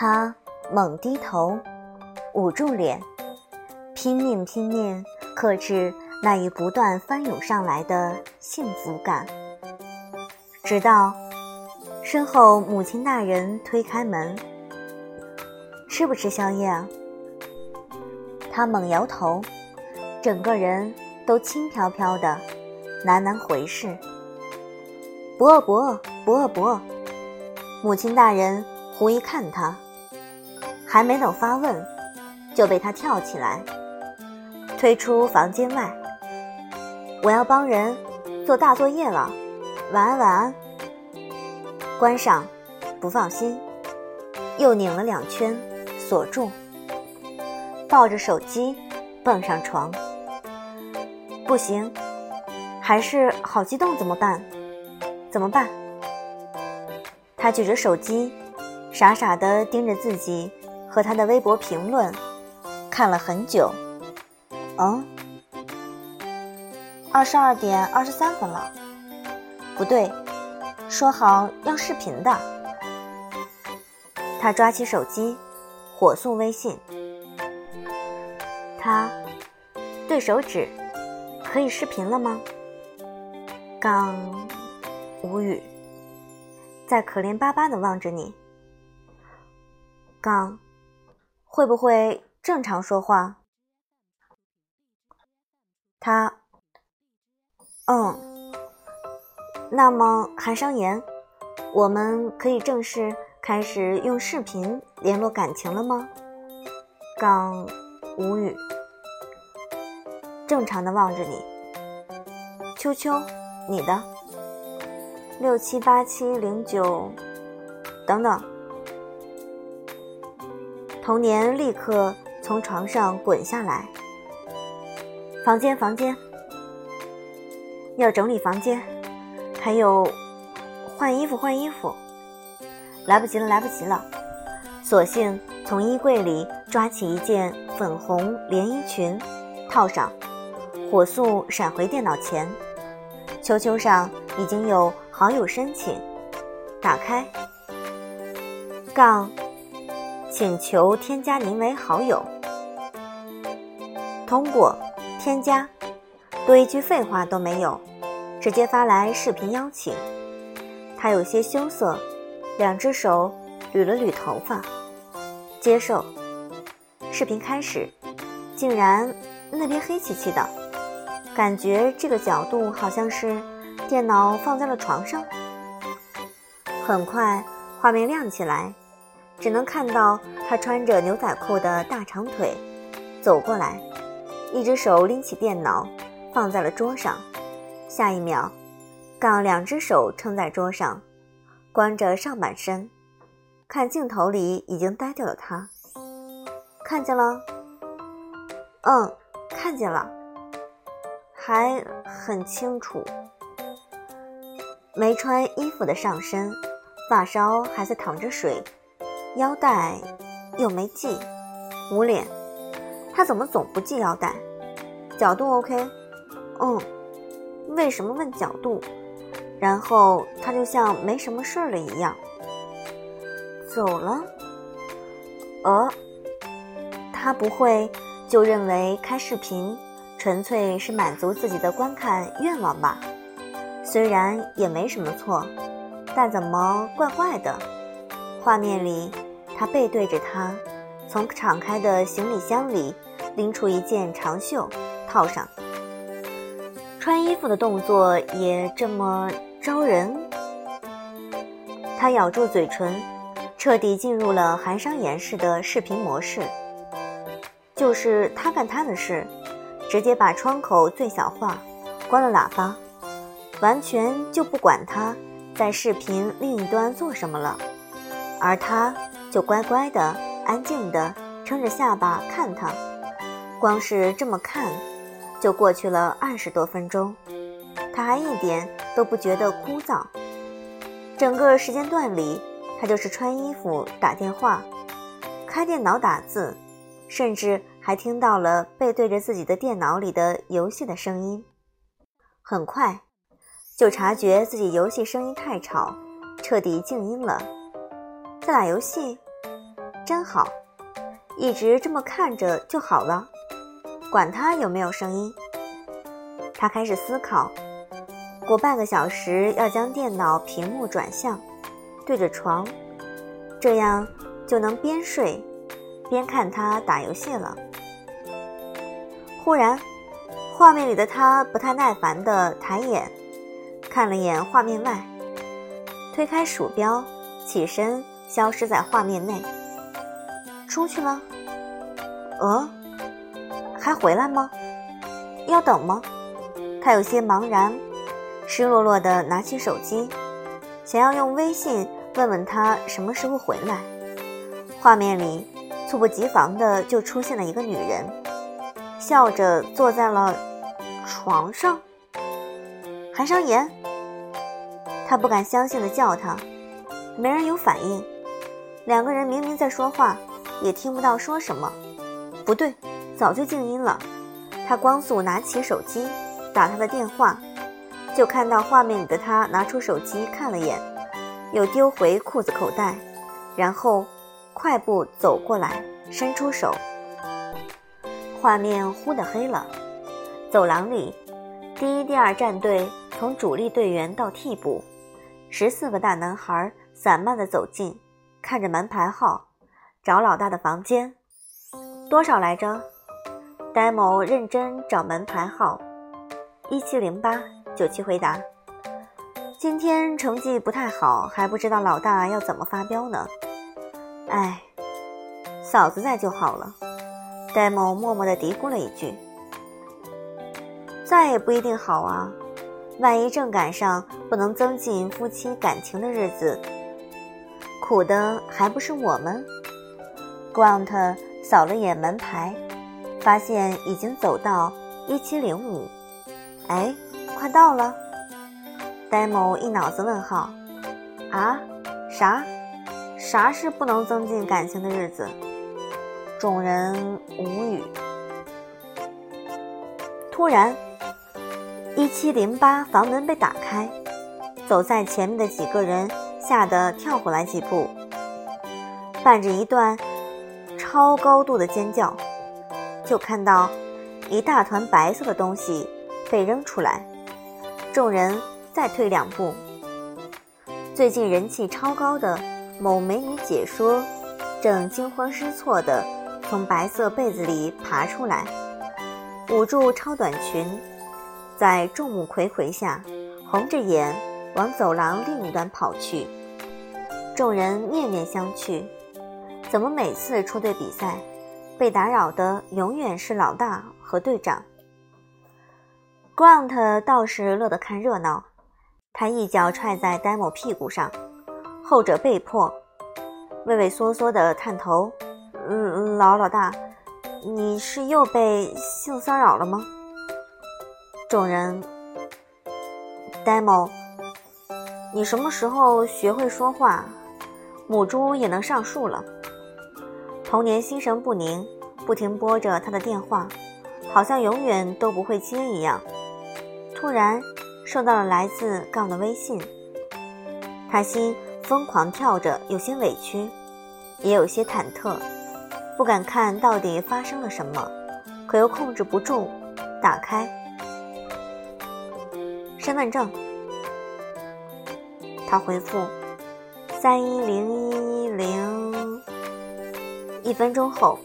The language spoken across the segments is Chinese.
他猛低头，捂住脸，拼命拼命克制那一不断翻涌上来的幸福感，直到身后母亲大人推开门：“吃不吃宵夜啊？”他猛摇头，整个人都轻飘飘的，喃喃回事：“不饿不饿不饿不饿。”母亲大人狐疑看他，还没等发问，就被他跳起来，推出房间外。我要帮人做大作业了，晚安晚安。关上，不放心，又拧了两圈，锁住。抱着手机，蹦上床。不行，还是好激动，怎么办？怎么办？他举着手机，傻傻的盯着自己和他的微博评论，看了很久。嗯，二十二点二十三分了。不对，说好要视频的。他抓起手机，火速微信。他对手指，可以视频了吗？刚无语，在可怜巴巴的望着你。刚会不会正常说话？他嗯，那么韩商言，我们可以正式开始用视频联络感情了吗？刚。无语，正常的望着你。秋秋，你的六七八七零九，等等。童年立刻从床上滚下来。房间，房间，要整理房间，还有换衣服，换衣服。来不及了，来不及了，索性从衣柜里抓起一件。粉红连衣裙，套上，火速闪回电脑前。秋秋上已经有好友申请，打开，杠，请求添加您为好友。通过，添加，多一句废话都没有，直接发来视频邀请。他有些羞涩，两只手捋了捋头发，接受。视频开始，竟然那边黑漆漆的，感觉这个角度好像是电脑放在了床上。很快画面亮起来，只能看到他穿着牛仔裤的大长腿走过来，一只手拎起电脑放在了桌上，下一秒，杠两只手撑在桌上，光着上半身，看镜头里已经呆掉的他。看见了，嗯，看见了，还很清楚。没穿衣服的上身，发梢还在淌着水，腰带又没系，捂脸。他怎么总不系腰带？角度 OK？嗯，为什么问角度？然后他就像没什么事儿了一样，走了。呃。他不会就认为开视频纯粹是满足自己的观看愿望吧？虽然也没什么错，但怎么怪怪的？画面里，他背对着他，从敞开的行李箱里拎出一件长袖，套上。穿衣服的动作也这么招人。他咬住嘴唇，彻底进入了韩商言式的视频模式。就是他干他的事，直接把窗口最小化，关了喇叭，完全就不管他在视频另一端做什么了，而他就乖乖的、安静的撑着下巴看他，光是这么看，就过去了二十多分钟，他还一点都不觉得枯燥。整个时间段里，他就是穿衣服、打电话、开电脑打字。甚至还听到了背对着自己的电脑里的游戏的声音，很快就察觉自己游戏声音太吵，彻底静音了。在打游戏，真好，一直这么看着就好了，管他有没有声音。他开始思考，过半个小时要将电脑屏幕转向，对着床，这样就能边睡边看他打游戏了。忽然，画面里的他不太耐烦地抬眼看了眼画面外，推开鼠标，起身消失在画面内。出去了？呃，还回来吗？要等吗？他有些茫然，失落落地拿起手机，想要用微信问问他什么时候回来。画面里猝不及防的就出现了一个女人，笑着坐在了床上。韩商言，他不敢相信的叫他，没人有反应。两个人明明在说话。也听不到说什么，不对，早就静音了。他光速拿起手机打他的电话，就看到画面里的他拿出手机看了眼，又丢回裤子口袋，然后快步走过来，伸出手。画面忽的黑了，走廊里，第一、第二战队从主力队员到替补，十四个大男孩散漫地走进，看着门牌号。找老大的房间，多少来着？戴某认真找门牌号，一七零八。九七回答：今天成绩不太好，还不知道老大要怎么发飙呢。哎，嫂子在就好了。戴某默默地嘀咕了一句：在也不一定好啊，万一正赶上不能增进夫妻感情的日子，苦的还不是我们？Grant 扫了眼门牌，发现已经走到一七零五。哎，快到了。Demo 一脑子问号。啊？啥？啥是不能增进感情的日子？众人无语。突然，一七零八房门被打开，走在前面的几个人吓得跳过来几步，伴着一段。超高度的尖叫，就看到一大团白色的东西被扔出来，众人再退两步。最近人气超高的某美女解说正惊慌失措地从白色被子里爬出来，捂住超短裙，在众目睽睽下红着眼往走廊另一端跑去。众人面面相觑。怎么每次出队比赛，被打扰的永远是老大和队长？Grant 倒是乐得看热闹，他一脚踹在 Demo 屁股上，后者被迫畏畏缩缩地探头：“嗯，老老大，你是又被性骚扰了吗？”众人：“，Demo，，你什么时候学会说话？母猪也能上树了。”童年心神不宁，不停拨着他的电话，好像永远都不会接一样。突然收到了来自杠的微信，他心疯狂跳着，有些委屈，也有些忐忑，不敢看到底发生了什么，可又控制不住，打开身份证。他回复：三一零一零。一分钟后，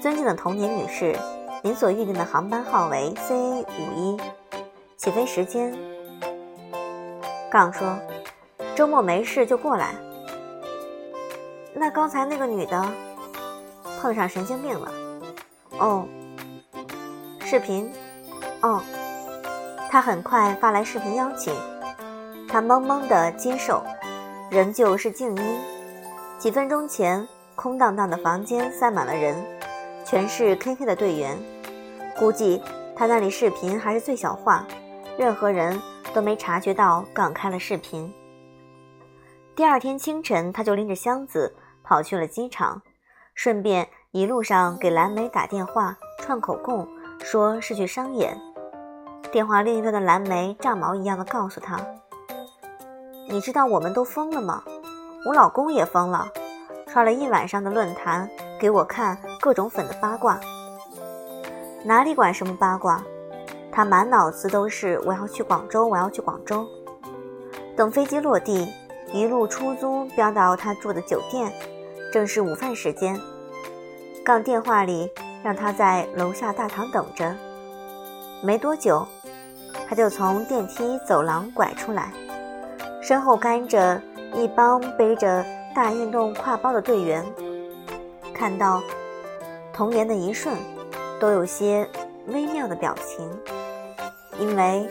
尊敬的童年女士，您所预定的航班号为 C A 五一，起飞时间。杠说，周末没事就过来。那刚才那个女的碰上神经病了。哦，视频。哦，他很快发来视频邀请，他懵懵的接受，仍旧是静音。几分钟前。空荡荡的房间塞满了人，全是 KK 的队员。估计他那里视频还是最小化，任何人都没察觉到刚开了视频。第二天清晨，他就拎着箱子跑去了机场，顺便一路上给蓝莓打电话串口供，说是去商演。电话另一端的蓝莓炸毛一样的告诉他：“你知道我们都疯了吗？我老公也疯了。”刷了一晚上的论坛，给我看各种粉的八卦。哪里管什么八卦？他满脑子都是我要去广州，我要去广州。等飞机落地，一路出租飙到他住的酒店，正是午饭时间。杠电话里让他在楼下大堂等着。没多久，他就从电梯走廊拐出来，身后跟着一帮背着大运动挎包的队员。看到童年的一瞬，都有些微妙的表情。因为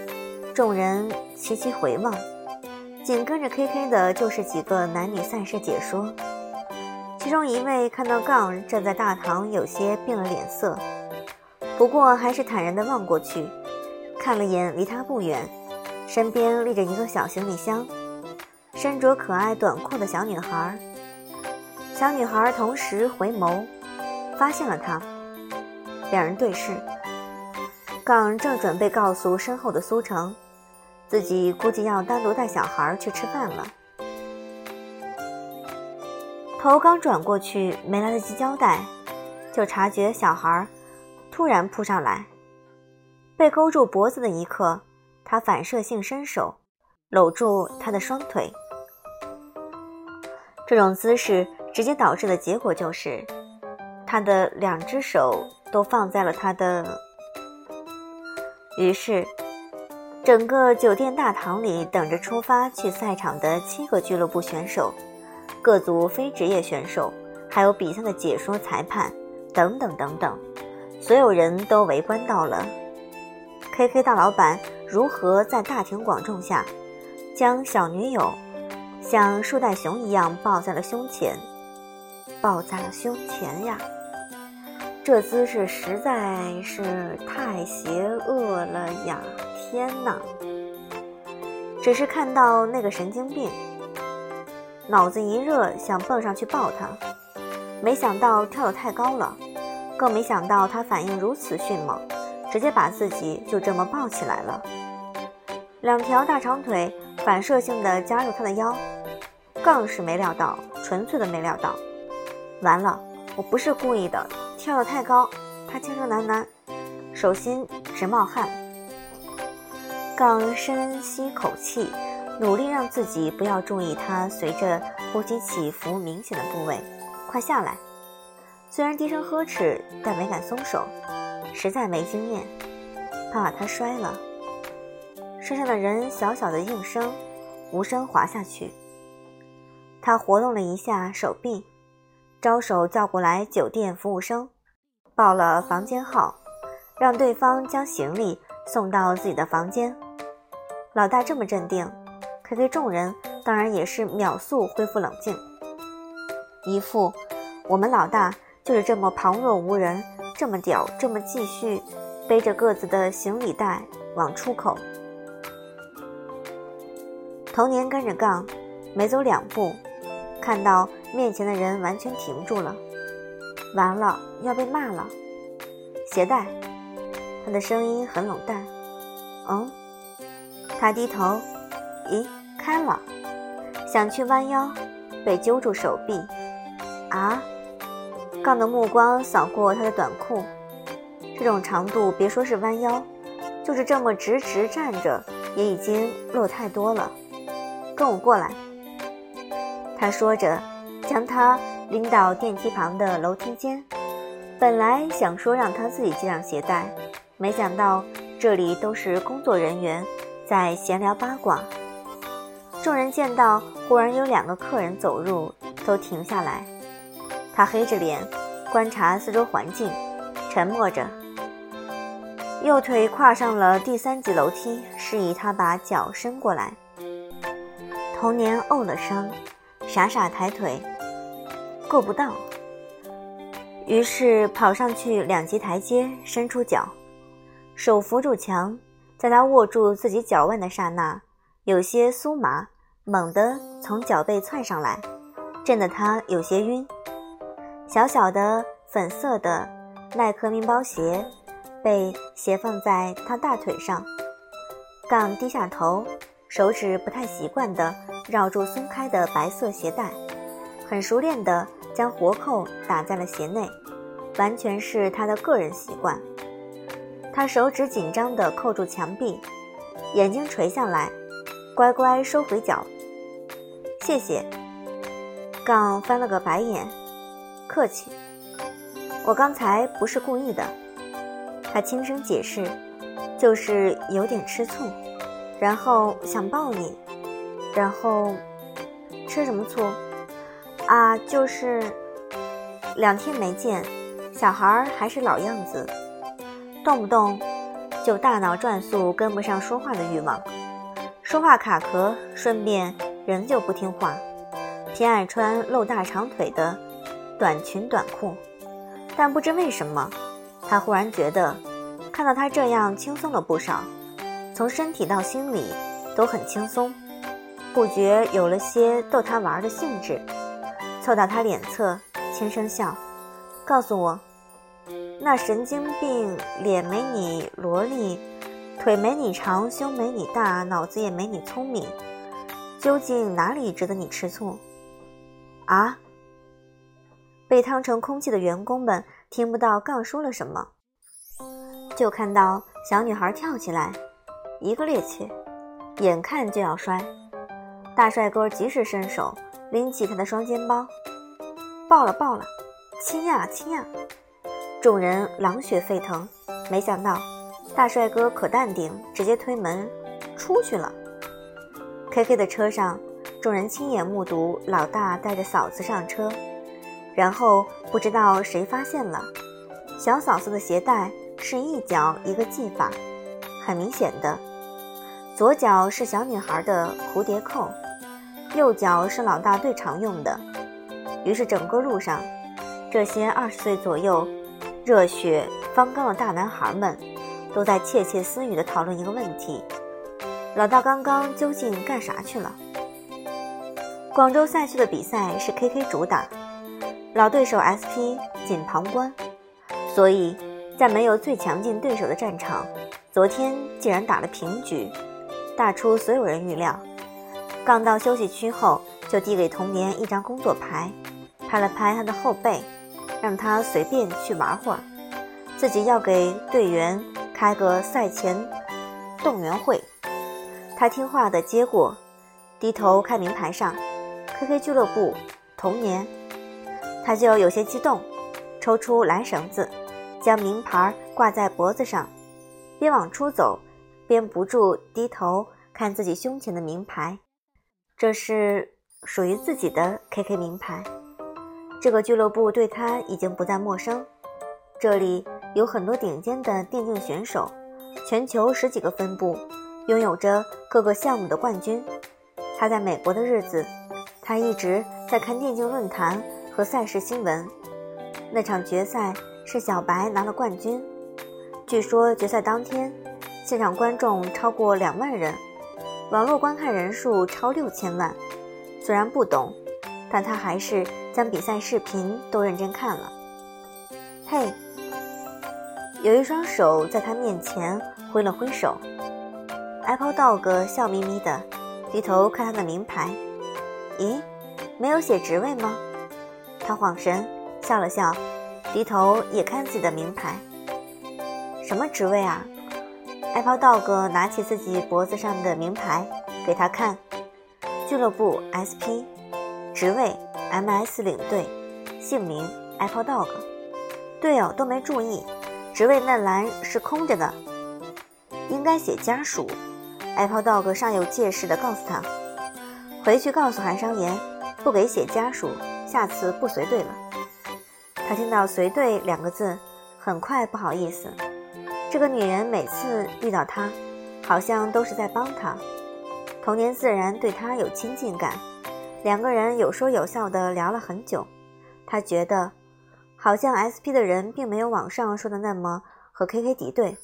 众人齐齐回望，紧跟着 K K 的就是几个男女赛事解说。其中一位看到杠站在大堂，有些变了脸色，不过还是坦然地望过去，看了眼离他不远，身边立着一个小行李箱，身着可爱短裤的小女孩。小女孩同时回眸，发现了他，两人对视。杠正准备告诉身后的苏成，自己估计要单独带小孩去吃饭了。头刚转过去，没来得及交代，就察觉小孩突然扑上来，被勾住脖子的一刻，他反射性伸手搂住他的双腿。这种姿势直接导致的结果就是，他的两只手都放在了他的。于是，整个酒店大堂里等着出发去赛场的七个俱乐部选手、各组非职业选手，还有比赛的解说、裁判等等等等，所有人都围观到了 KK 大老板如何在大庭广众下将小女友像树袋熊一样抱在了胸前，抱在了胸前呀。这姿势实在是太邪恶了呀！天哪！只是看到那个神经病，脑子一热，想蹦上去抱他，没想到跳得太高了，更没想到他反应如此迅猛，直接把自己就这么抱起来了。两条大长腿反射性的夹住他的腰，更是没料到，纯粹的没料到。完了，我不是故意的。跳得太高，他轻声喃喃，手心直冒汗。刚深吸口气，努力让自己不要注意他随着呼吸起伏明显的部位。快下来！虽然低声呵斥，但没敢松手，实在没经验，怕把他摔了。身上的人小小的应声，无声滑下去。他活动了一下手臂。招手叫过来酒店服务生，报了房间号，让对方将行李送到自己的房间。老大这么镇定，KK 众人当然也是秒速恢复冷静，一副我们老大就是这么旁若无人，这么屌，这么继续背着各自的行李袋往出口。童年跟着杠，没走两步。看到面前的人，完全停住了。完了，要被骂了。鞋带，他的声音很冷淡。嗯，他低头，咦，开了。想去弯腰，被揪住手臂。啊！杠的目光扫过他的短裤，这种长度，别说是弯腰，就是这么直直站着，也已经落太多了。跟我过来。他说着，将他拎到电梯旁的楼梯间。本来想说让他自己系上鞋带，没想到这里都是工作人员在闲聊八卦。众人见到忽然有两个客人走入，都停下来。他黑着脸观察四周环境，沉默着。右腿跨上了第三级楼梯，示意他把脚伸过来。童年哦了声。傻傻抬腿，够不到。于是跑上去两级台阶，伸出脚，手扶住墙，在他握住自己脚腕的刹那，有些酥麻，猛地从脚背窜上来，震得他有些晕。小小的粉色的耐克面包鞋被斜放在他大腿上，杠低下头。手指不太习惯地绕住松开的白色鞋带，很熟练地将活扣打在了鞋内，完全是他的个人习惯。他手指紧张地扣住墙壁，眼睛垂下来，乖乖收回脚。谢谢。杠翻了个白眼，客气。我刚才不是故意的。他轻声解释，就是有点吃醋，然后想抱你，然后吃什么醋？啊，就是两天没见，小孩还是老样子，动不动就大脑转速跟不上说话的欲望，说话卡壳，顺便人就不听话，偏爱穿露大长腿的短裙短裤，但不知为什么。他忽然觉得，看到他这样轻松了不少，从身体到心里都很轻松，不觉有了些逗他玩的兴致，凑到他脸侧轻声笑，告诉我，那神经病脸没你萝莉，腿没你长，胸没你大，脑子也没你聪明，究竟哪里值得你吃醋？啊？被烫成空气的员工们。听不到杠说了什么，就看到小女孩跳起来，一个趔趄，眼看就要摔。大帅哥及时伸手拎起他的双肩包，抱了抱了，亲呀亲呀！众人狼血沸腾。没想到大帅哥可淡定，直接推门出去了。K K 的车上，众人亲眼目睹老大带着嫂子上车。然后不知道谁发现了，小嫂子的鞋带是一脚一个系法，很明显的，左脚是小女孩的蝴蝶扣，右脚是老大最常用的。于是整个路上，这些二十岁左右、热血方刚的大男孩们，都在窃窃私语地讨论一个问题：老大刚刚究竟干啥去了？广州赛区的比赛是 KK 主打。老对手 SP 仅旁观，所以在没有最强劲对手的战场，昨天竟然打了平局，大出所有人预料。刚到休息区后，就递给童年一张工作牌，拍了拍他的后背，让他随便去玩会儿，自己要给队员开个赛前动员会。他听话的接过，低头看名牌上，KK 俱乐部童年。他就有些激动，抽出蓝绳子，将名牌挂在脖子上，边往出走，边不住低头看自己胸前的名牌。这是属于自己的 KK 名牌。这个俱乐部对他已经不再陌生，这里有很多顶尖的电竞选手，全球十几个分部，拥有着各个项目的冠军。他在美国的日子，他一直在看电竞论坛。和赛事新闻，那场决赛是小白拿了冠军。据说决赛当天，现场观众超过两万人，网络观看人数超六千万。虽然不懂，但他还是将比赛视频都认真看了。嘿，有一双手在他面前挥了挥手。Apple Dog 笑眯眯的低头看他的名牌。咦，没有写职位吗？他晃神，笑了笑，低头也看自己的名牌。什么职位啊？Apple Dog 拿起自己脖子上的名牌给他看。俱乐部 SP，职位 MS 领队，姓名 Apple Dog。队友，都没注意，职位那栏是空着的，应该写家属。Apple Dog 尚有介事的告诉他，回去告诉韩商言，不给写家属。下次不随队了。他听到“随队”两个字，很快不好意思。这个女人每次遇到他，好像都是在帮他。童年自然对他有亲近感，两个人有说有笑的聊了很久。他觉得，好像 SP 的人并没有网上说的那么和 KK 敌对。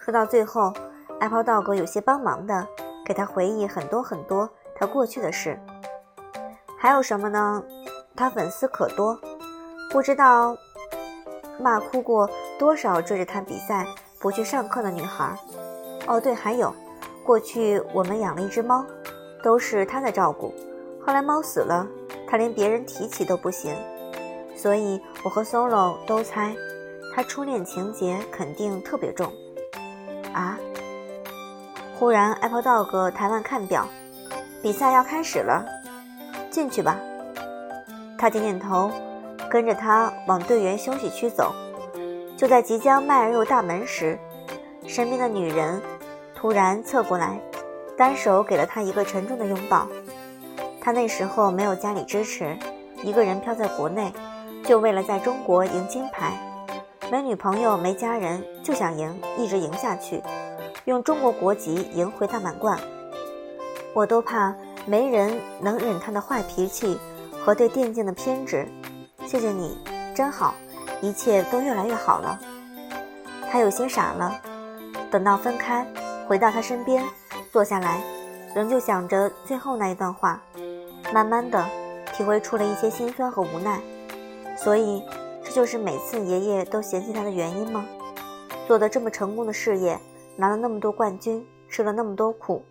说到最后，Apple Dog 有些帮忙的给他回忆很多很多他过去的事。还有什么呢？他粉丝可多，不知道骂哭过多少追着他比赛不去上课的女孩。哦，对，还有，过去我们养了一只猫，都是他在照顾。后来猫死了，他连别人提起都不行。所以我和 Solo 都猜，他初恋情节肯定特别重。啊！忽然，Apple Dog 台湾看表，比赛要开始了，进去吧。他点点头，跟着他往队员休息区走。就在即将迈入大门时，身边的女人突然侧过来，单手给了他一个沉重的拥抱。他那时候没有家里支持，一个人飘在国内，就为了在中国赢金牌。没女朋友，没家人，就想赢，一直赢下去。用中国国籍赢回大满贯，我都怕没人能忍他的坏脾气和对电竞的偏执。谢谢你，真好，一切都越来越好了。他有些傻了。等到分开，回到他身边，坐下来，仍旧想着最后那一段话，慢慢的体会出了一些心酸和无奈。所以，这就是每次爷爷都嫌弃他的原因吗？做的这么成功的事业。拿了那么多冠军，吃了那么多苦，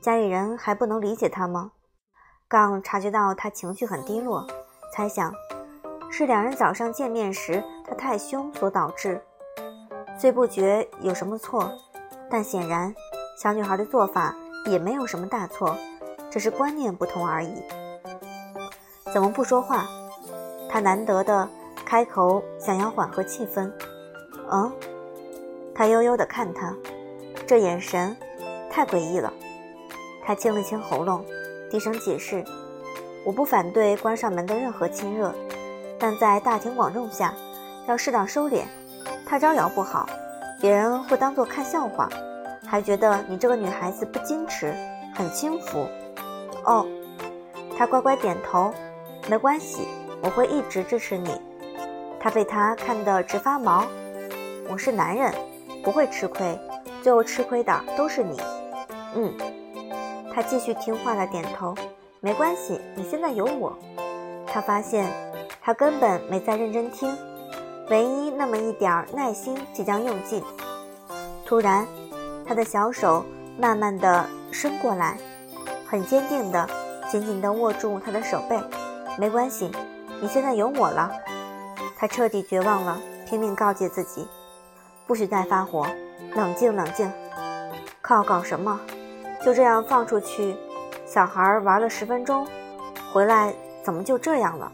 家里人还不能理解他吗？刚察觉到他情绪很低落，猜想是两人早上见面时他太凶所导致。虽不觉有什么错，但显然小女孩的做法也没有什么大错，只是观念不同而已。怎么不说话？他难得的开口，想要缓和气氛。嗯，他悠悠的看他。这眼神太诡异了。他清了清喉咙，低声解释：“我不反对关上门的任何亲热，但在大庭广众下要适当收敛，太招摇不好，别人会当作看笑话，还觉得你这个女孩子不矜持，很轻浮。”哦，他乖乖点头，没关系，我会一直支持你。他被他看得直发毛。我是男人，不会吃亏。最后吃亏的都是你，嗯，他继续听话的点头，没关系，你现在有我。他发现他根本没在认真听，唯一那么一点耐心即将用尽。突然，他的小手慢慢的伸过来，很坚定的紧紧的握住他的手背。没关系，你现在有我了。他彻底绝望了，拼命告诫自己，不许再发火。冷静冷静，靠搞什么？就这样放出去，小孩玩了十分钟，回来怎么就这样了？